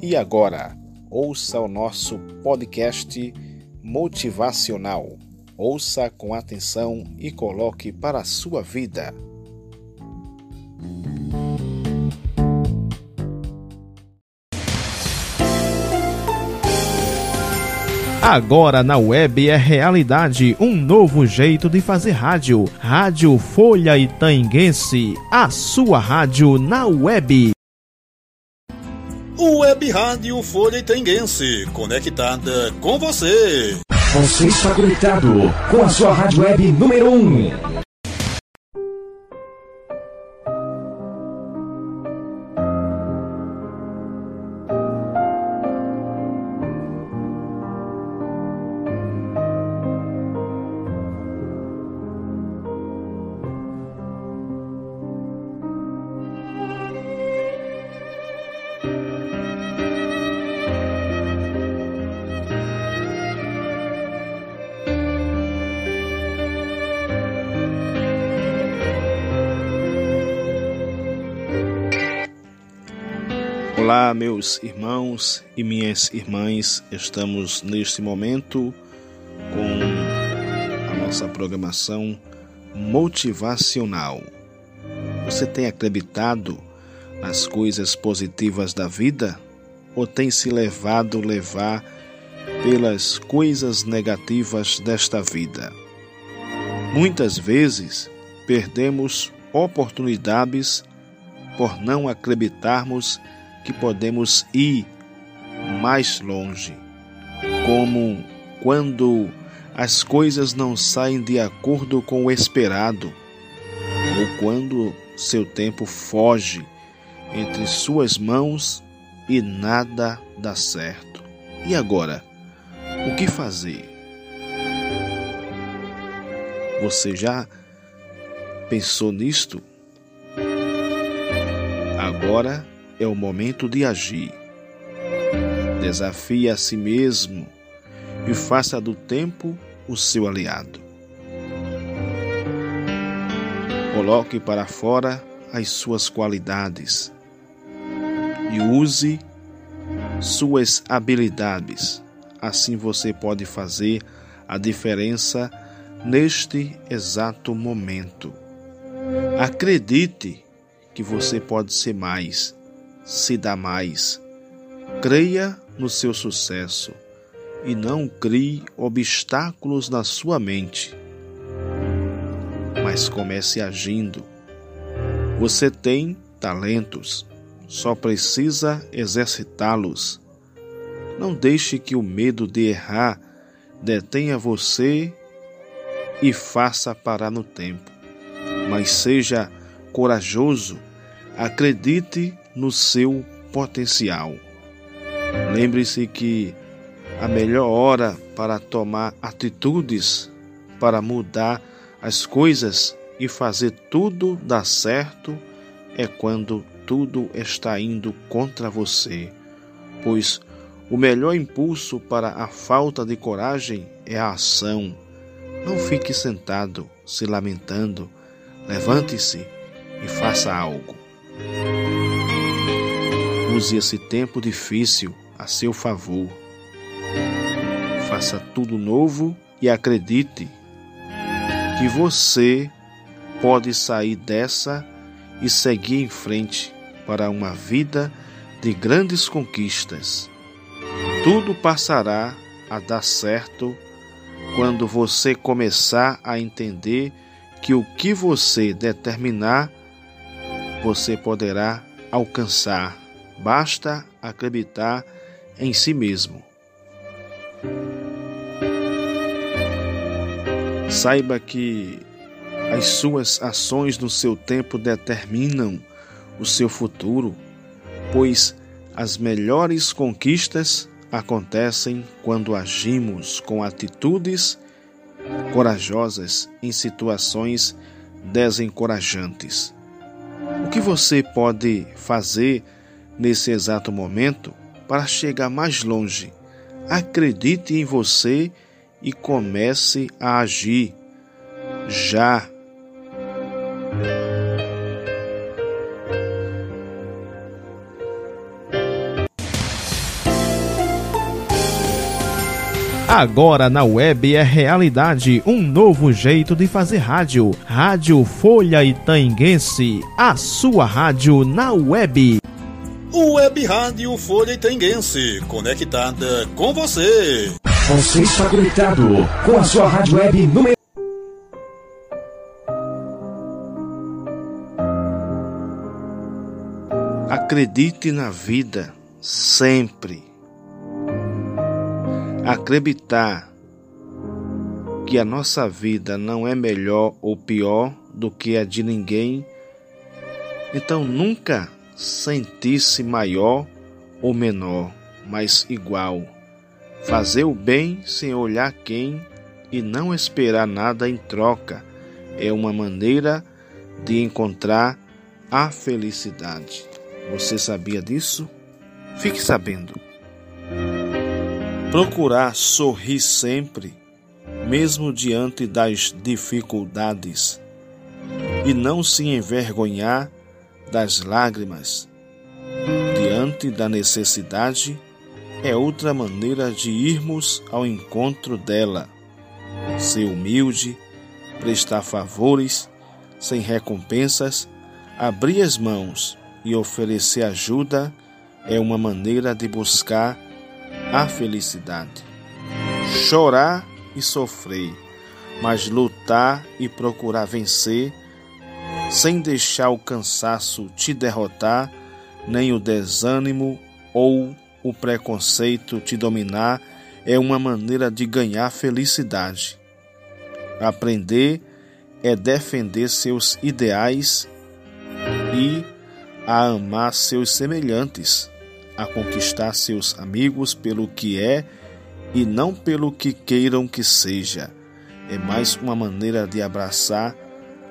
E agora, ouça o nosso podcast motivacional. Ouça com atenção e coloque para a sua vida. Agora na web é realidade um novo jeito de fazer rádio. Rádio Folha Itaenguense, a sua rádio na web. Web Rádio Folha Itaenguense, conectada com você. Você está conectado com a sua rádio web número 1. Um. Olá, meus irmãos e minhas irmãs, estamos neste momento com a nossa programação motivacional. Você tem acreditado nas coisas positivas da vida ou tem se levado levar pelas coisas negativas desta vida? Muitas vezes perdemos oportunidades por não acreditarmos que podemos ir mais longe, como quando as coisas não saem de acordo com o esperado, ou quando seu tempo foge entre suas mãos e nada dá certo. E agora? O que fazer? Você já pensou nisto? Agora é o momento de agir. Desafie a si mesmo e faça do tempo o seu aliado. Coloque para fora as suas qualidades e use suas habilidades. Assim você pode fazer a diferença neste exato momento. Acredite que você pode ser mais se dá mais. Creia no seu sucesso e não crie obstáculos na sua mente. Mas comece agindo. Você tem talentos, só precisa exercitá-los. Não deixe que o medo de errar detenha você e faça parar no tempo. Mas seja corajoso, acredite no seu potencial. Lembre-se que a melhor hora para tomar atitudes, para mudar as coisas e fazer tudo dar certo é quando tudo está indo contra você, pois o melhor impulso para a falta de coragem é a ação. Não fique sentado se lamentando. Levante-se e faça algo. Use esse tempo difícil a seu favor. Faça tudo novo e acredite que você pode sair dessa e seguir em frente para uma vida de grandes conquistas. Tudo passará a dar certo quando você começar a entender que o que você determinar, você poderá alcançar Basta acreditar em si mesmo. Saiba que as suas ações no seu tempo determinam o seu futuro, pois as melhores conquistas acontecem quando agimos com atitudes corajosas em situações desencorajantes. O que você pode fazer nesse exato momento para chegar mais longe. Acredite em você e comece a agir já. Agora na web é realidade, um novo jeito de fazer rádio. Rádio Folha Itanguense, a sua rádio na web. Web Rádio Folha Itaenguense, conectada com você. Você está conectado com a sua rádio web número Acredite na vida sempre. Acreditar que a nossa vida não é melhor ou pior do que a de ninguém, então nunca sentir-se maior ou menor, mas igual. Fazer o bem sem olhar quem e não esperar nada em troca é uma maneira de encontrar a felicidade. Você sabia disso? Fique sabendo. Procurar sorrir sempre, mesmo diante das dificuldades, e não se envergonhar das lágrimas diante da necessidade é outra maneira de irmos ao encontro dela. Ser humilde, prestar favores sem recompensas, abrir as mãos e oferecer ajuda é uma maneira de buscar a felicidade. Chorar e sofrer, mas lutar e procurar vencer, sem deixar o cansaço te derrotar, nem o desânimo ou o preconceito te dominar, é uma maneira de ganhar felicidade. Aprender é defender seus ideais e a amar seus semelhantes, a conquistar seus amigos pelo que é e não pelo que queiram que seja. É mais uma maneira de abraçar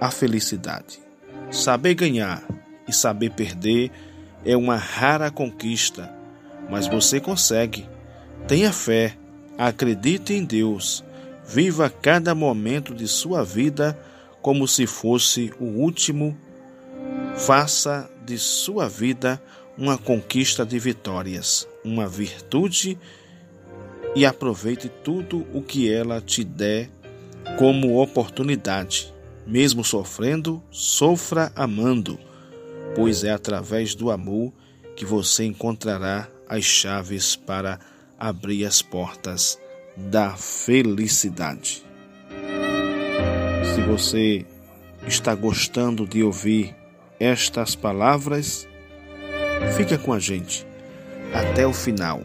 a felicidade. Saber ganhar e saber perder é uma rara conquista, mas você consegue. Tenha fé, acredite em Deus, viva cada momento de sua vida como se fosse o último. Faça de sua vida uma conquista de vitórias, uma virtude e aproveite tudo o que ela te der como oportunidade. Mesmo sofrendo, sofra amando, pois é através do amor que você encontrará as chaves para abrir as portas da felicidade. Se você está gostando de ouvir estas palavras, fica com a gente até o final.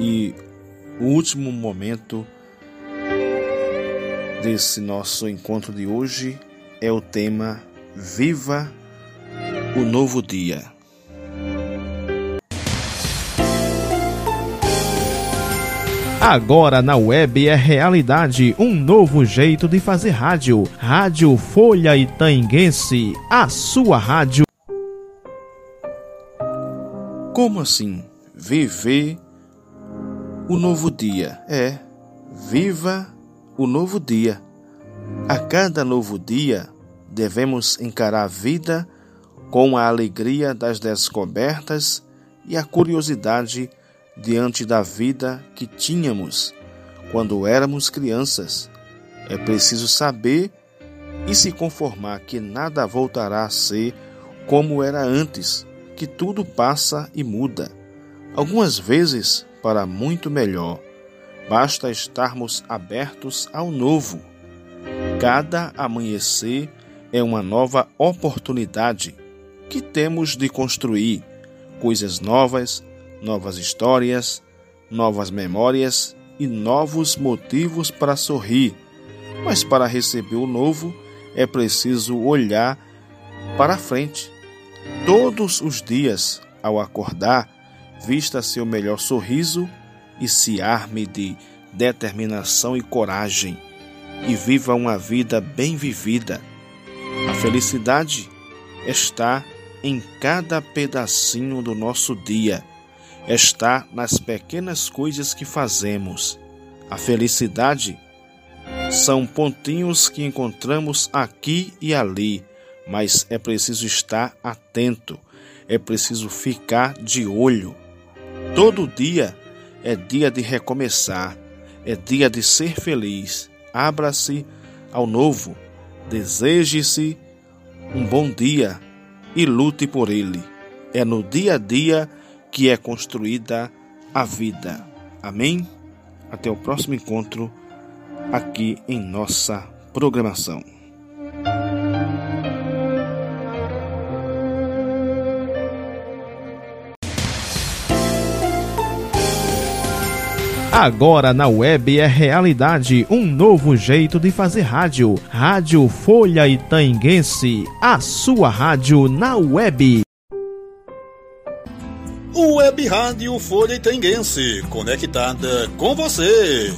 E o último momento desse nosso encontro de hoje é o tema Viva o Novo Dia. Agora na web é realidade um novo jeito de fazer rádio. Rádio Folha Itaenguense, a sua rádio. Como assim? Viver o novo dia. É, viva o novo dia. A cada novo dia, devemos encarar a vida com a alegria das descobertas e a curiosidade diante da vida que tínhamos quando éramos crianças. É preciso saber e se conformar que nada voltará a ser como era antes, que tudo passa e muda. Algumas vezes para muito melhor. Basta estarmos abertos ao novo. Cada amanhecer é uma nova oportunidade que temos de construir coisas novas, novas histórias, novas memórias e novos motivos para sorrir. Mas para receber o novo é preciso olhar para frente. Todos os dias, ao acordar, vista seu melhor sorriso e se arme de determinação e coragem e viva uma vida bem vivida. A felicidade está em cada pedacinho do nosso dia está nas pequenas coisas que fazemos. A felicidade são pontinhos que encontramos aqui e ali, mas é preciso estar atento, é preciso ficar de olho. Todo dia é dia de recomeçar, É dia de ser feliz. Abra-se ao novo. Deseje-se um bom dia e lute por ele. É no dia a dia que é construída a vida. Amém? Até o próximo encontro aqui em nossa programação. Agora na web é realidade um novo jeito de fazer rádio. Rádio Folha Itaenguense, a sua rádio na web. Web Rádio Folha Itaenguense, conectada com você.